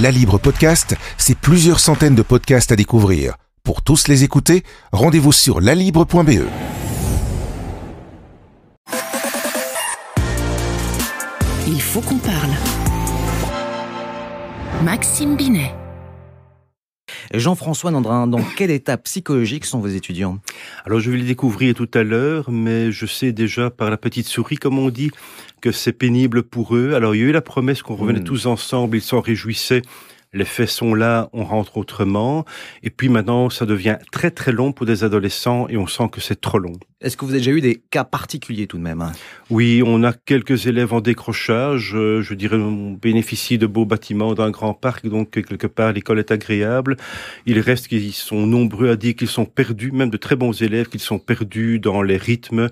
La Libre Podcast, c'est plusieurs centaines de podcasts à découvrir. Pour tous les écouter, rendez-vous sur lalibre.be. Il faut qu'on parle. Maxime Binet. Jean-François Nandrin, dans quel état psychologique sont vos étudiants? Alors je vais les découvrir tout à l'heure, mais je sais déjà par la petite souris, comme on dit, que c'est pénible pour eux. Alors il y a eu la promesse qu'on revenait mmh. tous ensemble, ils s'en réjouissaient les faits sont là, on rentre autrement. Et puis maintenant, ça devient très très long pour des adolescents et on sent que c'est trop long. Est-ce que vous avez déjà eu des cas particuliers tout de même hein? Oui, on a quelques élèves en décrochage. Euh, je dirais, on bénéficie de beaux bâtiments d'un grand parc, donc quelque part l'école est agréable. Il reste qu'ils sont nombreux à dire qu'ils sont perdus, même de très bons élèves, qu'ils sont perdus dans les rythmes.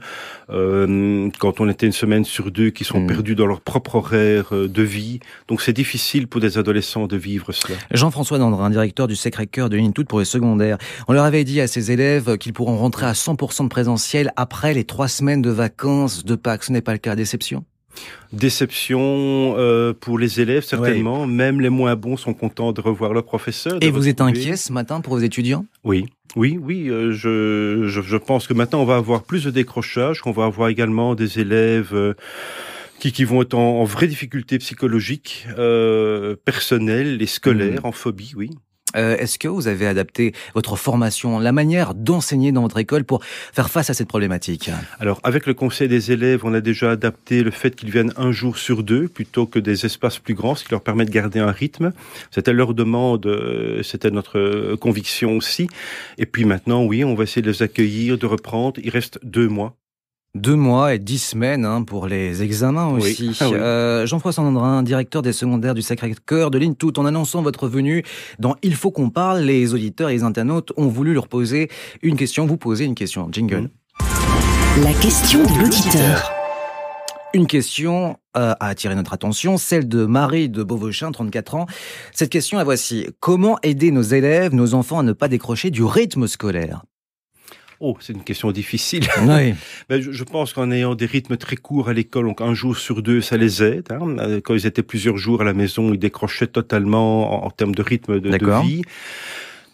Euh, quand on était une semaine sur deux, qu'ils sont hmm. perdus dans leur propre horaire euh, de vie. Donc c'est difficile pour des adolescents de vivre cela. Jean-François Dandrin, directeur du Sacré-Cœur de ligne toute pour les secondaires. On leur avait dit à ces élèves qu'ils pourront rentrer à 100% de présentiel après les trois semaines de vacances de Pâques. Ce n'est pas le cas. Déception? Déception euh, pour les élèves, certainement. Même les moins bons sont contents de revoir leur professeur. Et vous êtes inquiet ce matin pour vos étudiants? Oui, oui, oui. Euh, je, je, pense que maintenant, on va avoir plus de décrochage, qu'on va avoir également des élèves... Euh, qui, qui vont être en, vraie difficulté psychologique, euh, personnelle et scolaire, mmh. en phobie, oui. Euh, est-ce que vous avez adapté votre formation, la manière d'enseigner dans votre école pour faire face à cette problématique? Alors, avec le conseil des élèves, on a déjà adapté le fait qu'ils viennent un jour sur deux plutôt que des espaces plus grands, ce qui leur permet de garder un rythme. C'était leur demande, euh, c'était notre conviction aussi. Et puis maintenant, oui, on va essayer de les accueillir, de reprendre. Il reste deux mois deux mois et dix semaines hein, pour les examens aussi. Ah euh, Jean-François Sandrin, directeur des secondaires du Sacré-Cœur de Ligne Tout, en annonçant votre venue dans Il faut qu'on parle, les auditeurs et les internautes ont voulu leur poser une question, vous poser une question. Jingle. La question de l'auditeur. Une question euh, a attiré notre attention, celle de Marie de Beauvauchin, 34 ans. Cette question est voici. Comment aider nos élèves, nos enfants à ne pas décrocher du rythme scolaire? Oh, c'est une question difficile. Oui. ben, je, pense qu'en ayant des rythmes très courts à l'école, donc un jour sur deux, ça les aide. Hein. Euh, quand ils étaient plusieurs jours à la maison, ils décrochaient totalement en, en termes de rythme de, de vie.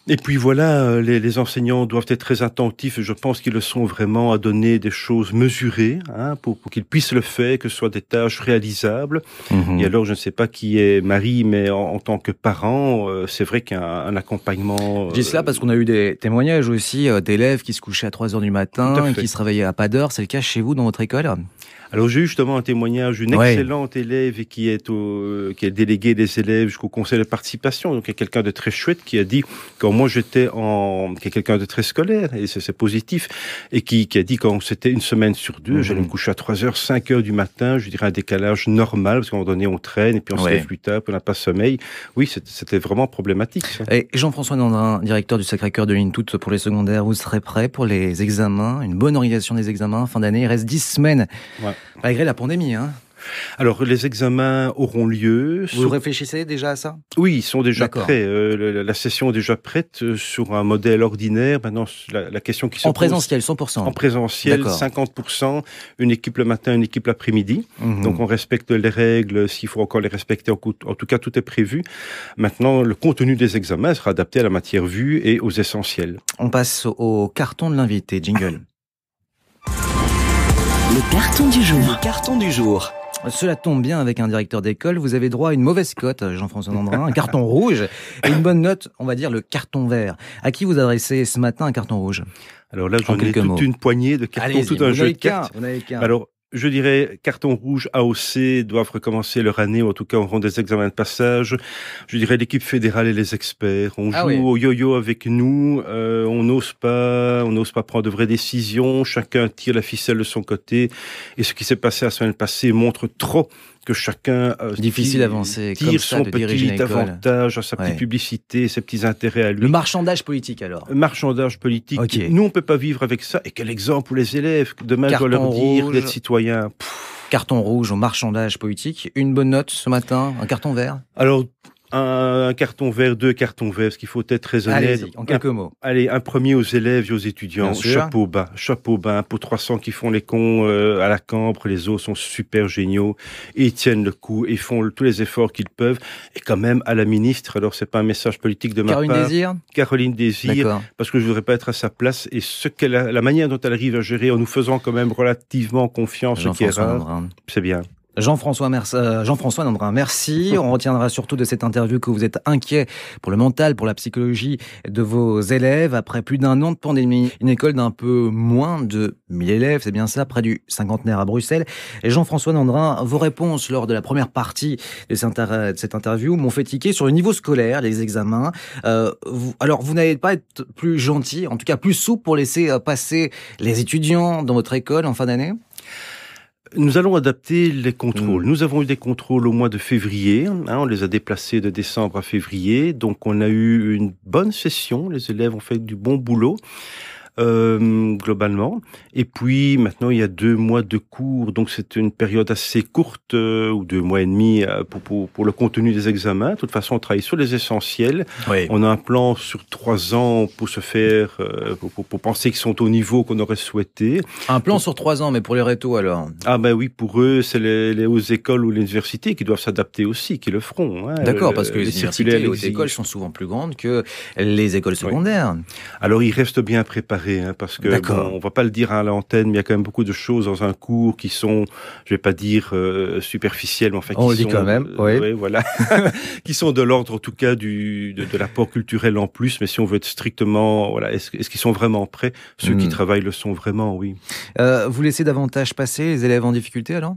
Et puis voilà, euh, les, les, enseignants doivent être très attentifs, et je pense qu'ils le sont vraiment, à donner des choses mesurées, hein, pour, pour qu'ils puissent le faire, que ce soit des tâches réalisables. Mhm. Et alors, je ne sais pas qui est Marie, mais en, tant que parent, euh, c'est vrai qu'un accompagnement... Je dis cela parce qu'on a eu des témoignages aussi euh, d'élèves qui se couchaient à 3 heures du matin, qui se réveillaient à pas d'heure. C'est le cas chez vous dans votre école? Alors j'ai eu justement un témoignage d'une excellente élève qui est au, qui est déléguée des élèves jusqu'au conseil de participation. Donc il y a quelqu'un de très chouette qui a dit quand moi j'étais en, qui est quelqu'un de très scolaire et c'est positif et qui, qui a dit quand c'était une semaine sur deux, j'allais me mhm. coucher à 3 heures, 5 heures du matin, je dirais un décalage normal parce qu'à un moment donné on traîne et puis on se lève plus tard, puis on n'a pas sommeil. Oui, c'était vraiment problématique. Et Jean-François Nandrin, directeur du Sacré-Cœur de Ligne Toute pour les secondaires, vous serez prêt pour les examens, une bonne organisation des examens fin d'année. Il reste 10 semaines. Ouais malgré la pandémie. Hein. Alors, les examens auront lieu. Vous réfléchissez déjà à ça? Oui, ils sont déjà prêts. Euh, la, session est déjà prête euh, sur un modèle ordinaire. Maintenant, la, question qui se En présentiel, 100% En présentiel, 50%. Une équipe le matin, une équipe l'après-midi. Mhm. Donc, on respecte les règles, s'il faut encore les respecter. En, tout cas, tout est prévu. Maintenant, le contenu des examens sera adapté à la matière vue et aux essentiels. On passe au carton de l'invité. Jingle. Le carton du jour. Le carton du jour. Cela tombe bien avec un directeur d'école. Vous avez droit à une mauvaise cote, Jean-François Nandrin, un carton rouge et une bonne note, on va dire le carton vert. À qui vous adressez ce matin un carton rouge? Alors là, j'en ai toute une poignée de cartons, tout un jeu de cartes. Alors, je dirais, carton rouge, AOC doivent recommencer leur année, ou en tout cas auront des examens de passage. Je dirais l'équipe fédérale et les experts. On ah joue au yo-yo avec nous, euh, on n'ose pas, on n'ose pas prendre de vraies décisions, chacun tire la ficelle de son côté. Et ce qui s'est passé la semaine passée montre trop que chacun euh, difficile d'avancer tire son petit avantage à sa petite publicité, ses petits intérêts à lui. Le marchandage politique alors. Le marchandage politique. Nous on peut pas vivre avec ça. Et quel exemple pour les élèves Demain Carton je dois leur dire d'être citoyen. Carton rouge au marchandage politique. Une bonne note ce matin, un carton vert. Alors un carton vert, deux cartons verts, ce qu'il faut être très honnête. en quelques mots. Allez, un premier aux élèves et aux étudiants. Chapeau bas, chapeau bas. Pour 300 qui font les cons euh, à la cambre, les autres sont super géniaux et ils tiennent le coup et font tous les efforts qu'ils peuvent. Et quand même à la ministre, alors c'est pas un message politique de ma Caroline part. Désir Caroline Désir, parce que je voudrais pas être à sa place et ce qu'elle la manière dont elle arrive à gérer en nous faisant quand même relativement confiance, ce qui est rare, c'est bien. Jean-François euh, Jean-François Nandrin, merci. On retiendra surtout de cette interview que vous êtes inquiet pour le mental, pour la psychologie de vos élèves après plus d'un an de pandémie. Une école d'un peu moins de 1000 élèves, c'est bien ça, près du cinquantenaire à Bruxelles. Et Jean-François Nandrin, vos réponses lors de la première partie de cette interview m'ont fait tiquer sur le niveau scolaire, les examens. Euh, alors, vous n'allez pas être plus gentil, en tout cas plus souple pour laisser euh, passer les étudiants dans votre école en fin d'année? Nous allons adapter les contrôles. Mm. Nous avons eu des contrôles au mois de février. Hein, on les a déplacés de décembre à février. Donc on a eu une bonne session. Les élèves ont fait du bon boulot. Euh, globalement. Et puis maintenant, il y a deux mois de cours, donc c'est une période assez courte, euh, ou deux mois et demi euh, pour, pour, pour, le contenu des examens. De toute façon, on travaille sur les essentiels. On a un plan sur trois ans pour se faire, pour, pour, penser qu'ils sont au niveau qu'on aurait souhaité. Un plan sur trois ans, mais pour les rétos alors? Ah ben oui, pour eux, c'est les, les hautes écoles ou les universités qui doivent s'adapter aussi, qui le feront. Hein. D'accord, parce que les, universités et les hautes écoles sont souvent plus grandes que les écoles secondaires. Alors ils restent bien préparés Hein, parce que bon, on va pas le dire à l'antenne, mais il y a quand même beaucoup de choses dans un cours qui sont, je vais pas dire euh, superficielles, mais enfin on qui sont, dit quand même, oui. voilà, qui sont de l'ordre en tout cas du de, de l'apport culturel en plus. Mais si on veut être strictement, voilà, est-ce, est-ce qu'ils sont vraiment prêts? Ceux qui hmm. travaillent le sont vraiment, oui. Euh, vous laissez davantage passer les élèves en difficulté alors?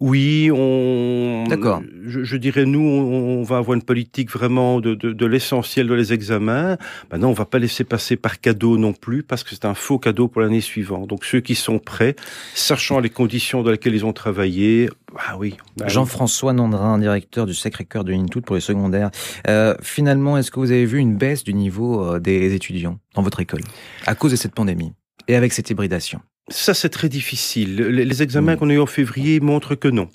Oui, on. D'accord. Je, dirais nous, on, va avoir une politique vraiment de, de, de l'essentiel de les examens. Maintenant, on va pas laisser passer par cadeau non plus, parce que c'est un faux cadeau pour l'année suivante. Donc ceux qui sont prêts, sachant les conditions dans lesquelles ils ont travaillé, ah oui. Bah Jean-François Nandrin, directeur du Sacré-Cœur de l'Intout pour les secondaires. Euh, finalement, est-ce que vous avez vu une baisse du niveau euh, des étudiants dans votre école à cause de cette pandémie et avec cette hybridation? Ça, c'est très difficile. Les, examens qu'on a eu en février montrent que non.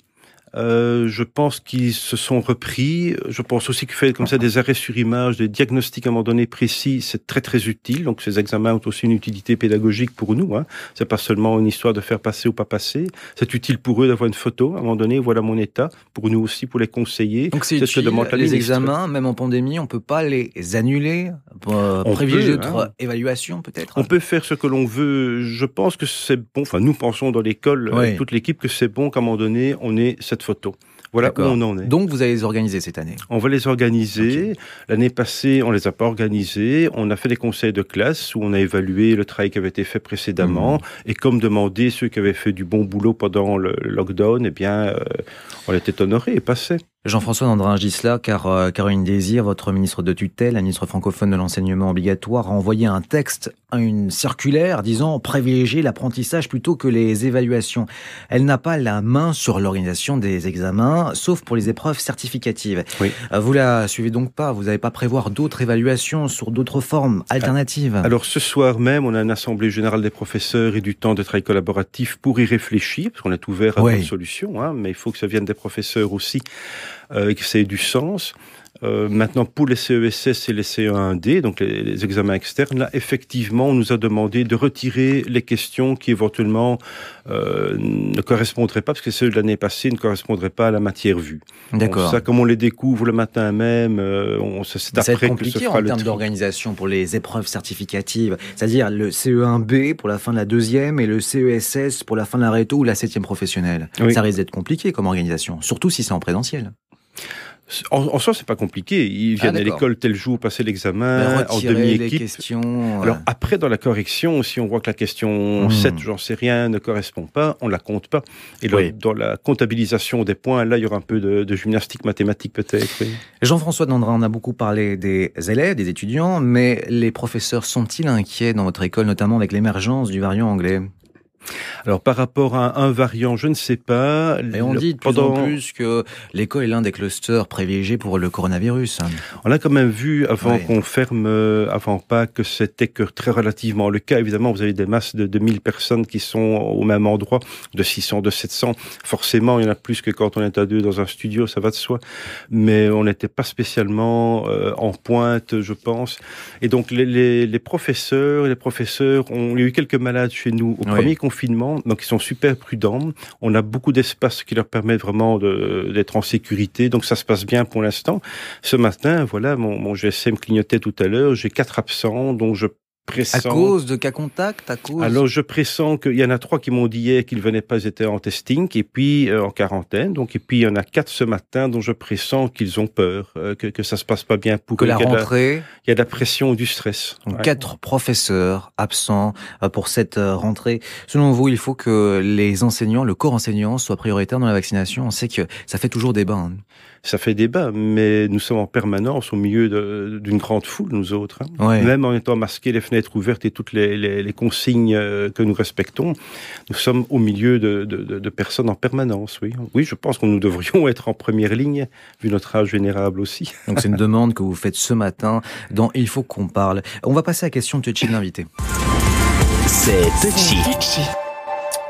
Euh, je pense qu'ils se sont repris. Je pense aussi qu'il fait comme ça des arrêts sur image, des diagnostics à un moment donné précis, c'est très très utile. Donc ces examens ont aussi une utilité pédagogique pour nous. Hein. C'est pas seulement une histoire de faire passer ou pas passer. C'est utile pour eux d'avoir une photo. À un moment donné, voilà mon état. Pour nous aussi, pour les conseiller. Donc c'est ce que demande la Les examens, même en pandémie, on peut pas les annuler, euh, privilégier hein. évaluations peut-être. On peut faire ce que l'on veut. Je pense que c'est bon. Enfin, nous pensons dans l'école, toute l'équipe, que c'est bon qu'à un moment donné, on ait cette photos. Voilà où on en est. Donc vous allez les organiser cette année On va les organiser. L'année passée, on les a pas organisés. On a fait des conseils de classe où on a évalué le travail qui avait été fait précédemment. Mmh. Et comme demandé, ceux qui avaient fait du bon boulot pendant le lockdown, eh bien, euh, on était honorés et passés. Jean-François Nandrin Gisela, car euh, Caroline Désir, votre ministre de tutelle, la ministre francophone de l'enseignement obligatoire, a envoyé un texte, une circulaire disant privilégier l'apprentissage plutôt que les évaluations. Elle n'a pas la main sur l'organisation des examens, sauf pour les épreuves certificatives. Oui. Euh, vous la suivez donc pas, vous n'avez pas prévoir d'autres évaluations sur d'autres formes alternatives Alors ce soir même, on a une assemblée générale des professeurs et du temps de travail collaboratif pour y réfléchir, parce qu'on est ouvert à oui. d'autres solutions, hein, mais il faut que ça vienne des professeurs aussi et que ça ait du sens. Euh, maintenant, pour les CESS et les CE1D, donc les, examens externes, là, effectivement, on nous a demandé de retirer les questions qui éventuellement euh, ne correspondraient pas, parce que ceux de l'année passée ne correspondraient pas à la matière vue. D'accord. Ça, comme on les découvre le matin même, euh, c'est après que se fera en termes d'organisation pour les épreuves certificatives, c'est-à-dire le CE1B pour la fin de la deuxième et le CESS pour la fin de la réto ou la septième professionnelle. Ça risque d'être compliqué comme organisation, surtout si c'est en présentiel. En, en soi, c'est pas compliqué. Ils viennent ah, à l'école tel jour, passer l'examen en demi-équipe. Alors après, dans la correction, si on voit que la question 7, hmm. j'en sais rien, ne correspond pas, on la compte pas. Et dans la comptabilisation des points, là, il y aura un peu de, gymnastique mathématique peut-être. Jean-François Dandrin, on a beaucoup parlé des élèves, des étudiants, mais les professeurs sont-ils inquiets dans votre école, notamment avec l'émergence du variant anglais? Alors par rapport à un variant, je ne sais pas. Et on dit de plus en plus que l'école est l'un des clusters privilégiés pour le coronavirus. On a quand même vu avant qu'on ferme, euh, avant pas que c'était que très relativement le cas. Évidemment, vous avez des masses de 2000 personnes qui sont au même endroit, de 600, de 700. Forcément, il y en a plus que quand on est à deux dans un studio, ça va de soi. Mais on n'était pas spécialement euh, en pointe, je pense. Et donc les, les, les professeurs, les professeurs, ont, il y a eu quelques malades chez nous au premier confinement donc ils sont super prudents. On a beaucoup d'espace qui leur permet vraiment d'être en sécurité, donc ça se passe bien pour l'instant. Ce matin, voilà, mon, mon GSM clignotait tout à l'heure, j'ai quatre absents, donc je à cause de cas contact à cause... Alors je pressens qu'il y en a trois qui m'ont dit hier qu'ils venaient pas, étaient en testing et puis euh, en quarantaine. Donc et puis il y en a quatre ce matin dont je pressens qu'ils ont peur, euh, que, que ça se passe pas bien pour que la rentrée. Il y a de la pression, du stress. Donc, Quatre professeurs absents euh, pour cette rentrée. Selon vous, il faut que les enseignants, le corps enseignant, soit prioritaire dans la vaccination. On sait que ça fait toujours débat. Hein ça fait débat, mais nous sommes en permanence au milieu d'une grande foule, nous autres. Hein. Même en étant masqués, les fenêtres ouvertes et toutes les, les, les, consignes euh, que nous respectons, nous sommes au milieu de, de, de personnes en permanence, oui. Oui, je pense que nous devrions être en première ligne, vu notre âge vénérable aussi. Donc c'est une demande que vous faites ce matin dans Il faut qu'on parle. On va passer à la question de Touchy de l'invité. C'est Touchy.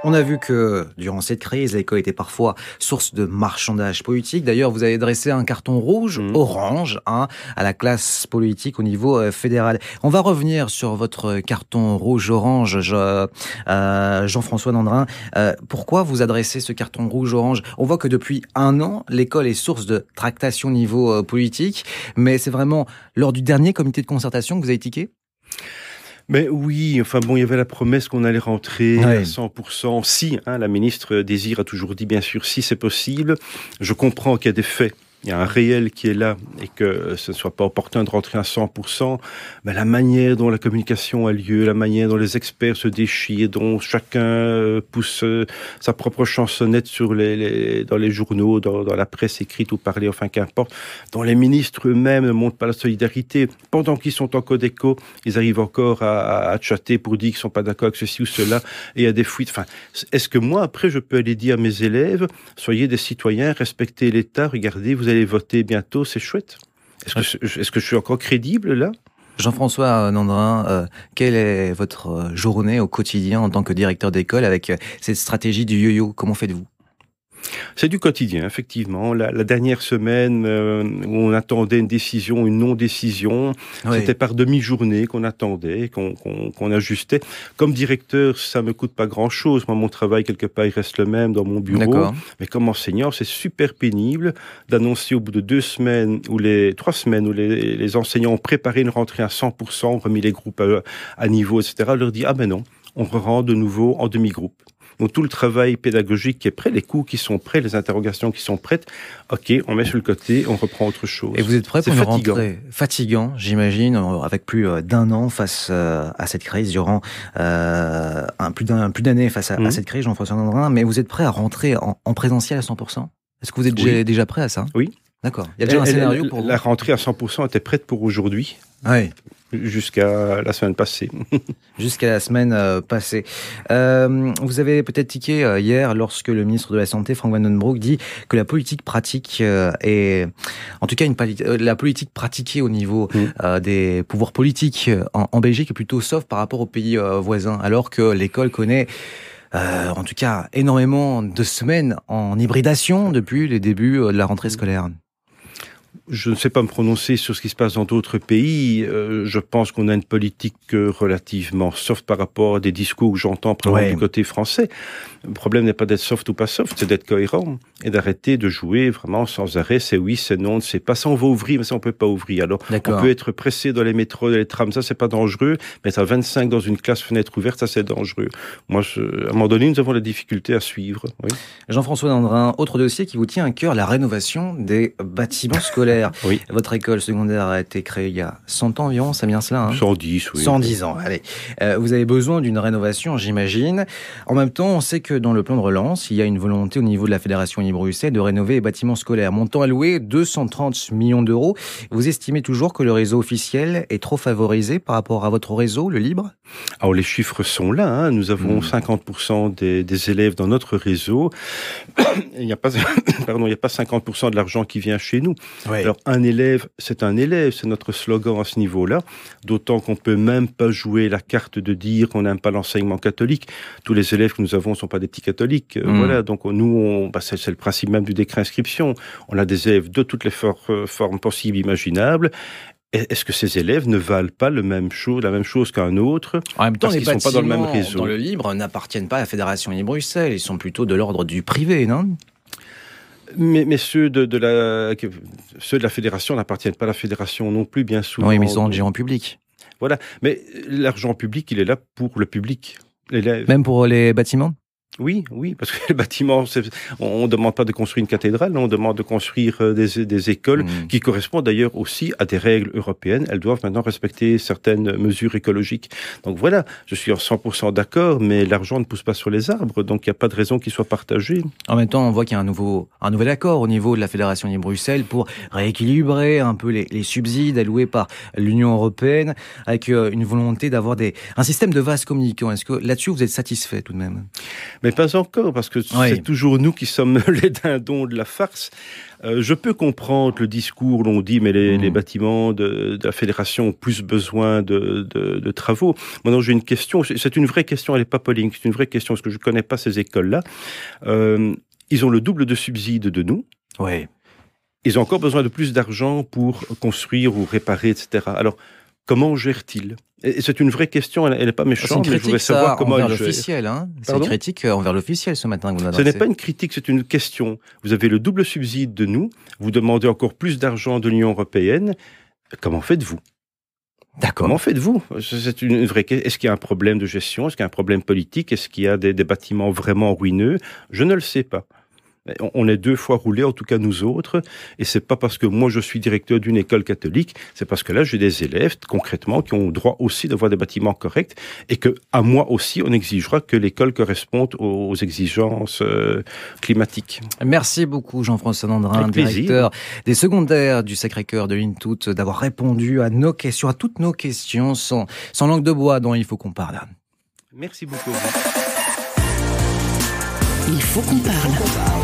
On a vu que durant cette crise, l'école était parfois source de marchandage politique. D'ailleurs, vous avez dressé un carton rouge, mmh. orange, hein, à la classe politique au niveau euh, fédéral. On va revenir sur votre carton rouge-orange, euh, Jean-François Nandrin. Euh, pourquoi vous adressez ce carton rouge-orange On voit que depuis un an, l'école est source de tractation au niveau politique, mais c'est vraiment lors du dernier comité de concertation que vous avez tiqué? Mais oui, enfin bon, il y avait la promesse qu'on allait rentrer à 100%. Si, hein, la ministre Désir a toujours dit, bien sûr, si c'est possible. Je comprends qu'il y a des faits il y a un réel qui est là et que ce ne soit pas opportun de rentrer à 100%, mais la manière dont la communication a lieu, la manière dont les experts se déchirent, dont chacun euh, pousse euh, sa propre chansonnette dans les journaux, dans, la presse écrite ou parlée, enfin qu'importe, dont les ministres eux-mêmes ne montrent pas la solidarité, pendant qu'ils sont en code écho, ils arrivent encore à, à chatter pour dire qu'ils sont pas d'accord avec ceci ou cela, et a des fuites. Enfin, est-ce que moi, après, je peux aller dire à mes élèves, soyez des citoyens, respectez l'État, regardez, vous allez voter bientôt, c'est chouette. Est-ce que, est que, je suis encore crédible là? Jean-François Nandrin, euh, quelle est votre euh, journée au quotidien en tant que directeur d'école avec euh, cette stratégie du yo-yo? Comment faites-vous? C'est du quotidien, effectivement. La, la dernière semaine euh, où on attendait une décision, une non-décision, c'était par demi-journée qu'on attendait, qu'on ajustait. Comme directeur, ça me coûte pas grand-chose. Moi, mon travail, quelque part, il reste le même dans mon bureau. Mais comme enseignant, c'est super pénible d'annoncer au bout de deux semaines ou les trois semaines où les, les enseignants ont préparé une rentrée à 100%, remis les groupes à, à niveau, etc., leur dit, ah ben non, on rend de nouveau en demi-groupe. Donc tout le travail pédagogique qui est prêt, les cours qui sont prêts, les interrogations qui sont prêtes, ok, on met sur le côté, on reprend autre chose. Et vous êtes prêt pour une fatigant. rentrée fatigant, j'imagine, avec plus euh, d'un an face euh, à cette crise, durant euh, un, plus d'années face à, à, mhm. cette crise, Jean-François Landrin, mais vous êtes prêt à rentrer en, en présentiel à 100% Est-ce que vous êtes déjà, déjà prêt à ça? Oui. D'accord. Il y a déjà un scénario pour La rentrée à 100% était prête pour aujourd'hui. Oui jusqu'à la semaine passée. jusqu'à la semaine euh, passée. Euh, vous avez peut-être tiqué euh, hier lorsque le ministre de la Santé, Frank Vandenbroek, dit que la politique pratique est, en tout cas, une, la politique pratiquée au niveau mm. des pouvoirs politiques en, en, Belgique est plutôt sauf par rapport aux pays voisins, alors que l'école connaît en tout cas énormément de semaines en hybridation depuis les débuts de la rentrée scolaire je ne sais pas me prononcer sur ce qui se passe dans d'autres pays. Euh, je pense qu'on a une politique euh, relativement soft par rapport à des discours que j'entends du côté français. Le problème n'est pas d'être soft ou pas soft, c'est d'être cohérent et d'arrêter de jouer vraiment sans arrêt. C'est oui, c'est non, c'est pas ça. On va ouvrir, mais ça on peut pas ouvrir. Alors on peut être pressé dans les métros, dans les trams, ça c'est pas dangereux. Mais être à 25 dans une classe fenêtre ouverte, ça c'est dangereux. Moi, je, à un moment donné, nous avons la difficulté à suivre. Oui. Jean-François Dandrin, autre dossier qui vous tient à cœur, la rénovation des bâtiments scolaires. Secondaire. Oui. Votre école secondaire a été créée il y a 100 ans environ, c'est bien cela 110, hein oui. 110 ans, allez. Euh, vous avez besoin d'une rénovation, j'imagine. En même temps, on sait que dans le plan de relance, il y a une volonté au niveau de la Fédération Libre-Bruxelles de rénover les bâtiments scolaires. Montant alloué 230 millions d'euros. Vous estimez toujours que le réseau officiel est trop favorisé par rapport à votre réseau, le libre? Alors les chiffres sont là. Hein. Nous avons 50% hmm. des, des, élèves dans notre réseau. il n'y a pas, pardon, il n'y a pas 50% de l'argent qui vient chez nous. Alors un élève, c'est un élève, c'est notre slogan à ce niveau-là. D'autant qu'on peut même pas jouer la carte de dire qu'on n'aime pas l'enseignement catholique. Tous les élèves que nous avons ne sont pas des petits catholiques. Euh, hmm. Voilà. Donc nous, on, bah, c'est, le principe même du décret inscription. On a des élèves de toutes les euh, formes possibles, imaginables est-ce que ces élèves ne valent pas le même chose, la même chose qu'un autre? En même temps, les sont pas dans le même réseau. Dans le libre n'appartiennent pas à la Fédération Libre-Bruxelles, ils sont plutôt de l'ordre du privé, non? Mais, mais, ceux, de, de la, ceux de la fédération n'appartiennent pas à la fédération non plus, bien souvent. Oui, mais ils sont en public. Voilà. Mais l'argent public, il est là pour le public. Même pour les bâtiments? Oui, oui, parce que les bâtiments, on ne demande pas de construire une cathédrale, on demande de construire euh, des, des écoles mmh. qui correspondent d'ailleurs aussi à des règles européennes. Elles doivent maintenant respecter certaines mesures écologiques. Donc voilà, je suis en 100% d'accord, mais l'argent ne pousse pas sur les arbres, donc il n'y a pas de raison qu'il soit partagé. En même temps, on voit qu'il y a un, nouveau, un nouvel accord au niveau de la Fédération de Bruxelles pour rééquilibrer un peu les, les subsides alloués par l'Union européenne, avec euh, une volonté d'avoir un système de vases communicants. Est-ce que là-dessus, vous êtes satisfait tout de même? Mais pas encore, parce que c'est toujours nous qui sommes les dindons de la farce. Euh, je peux comprendre le discours, l'on dit, mais les, mmh. bâtiments de, la fédération ont plus besoin de, travaux. Maintenant, j'ai une question, c'est une vraie question, elle n'est pas polling, c'est une vraie question, parce que je ne connais pas ces écoles-là. Euh, ils ont le double de subsides de nous. Oui. Ils ont encore besoin de plus d'argent pour construire ou réparer, etc. Alors, comment gèrent-ils c'est une vraie question, elle n'est pas méchante, mais je voudrais savoir comment envers l'officiel. Hein c'est une critique euh, envers l'officiel ce matin que vous Ce n'est pas une critique, c'est une question. Vous avez le double subside de nous, vous demandez encore plus d'argent de l'Union européenne. Comment faites-vous? D'accord. Comment faites-vous? C'est une vraie. Est-ce qu'il y a un problème de gestion? Est-ce qu'il y a un problème politique? Est-ce qu'il y a des bâtiments vraiment ruineux? Je ne le sais pas. On est deux fois roulé, en tout cas nous autres, et c'est pas parce que moi je suis directeur d'une école catholique, c'est parce que là j'ai des élèves concrètement qui ont droit aussi d'avoir des bâtiments corrects et que à moi aussi on exigera que l'école corresponde aux exigences euh, climatiques. Merci beaucoup Jean-François Nandrin, directeur des secondaires du Sacré-Cœur de l'Intout, d'avoir répondu à nos questions, à toutes nos questions sans, sans langue de bois dont il faut qu'on parle. Merci beaucoup. Il faut qu'on parle.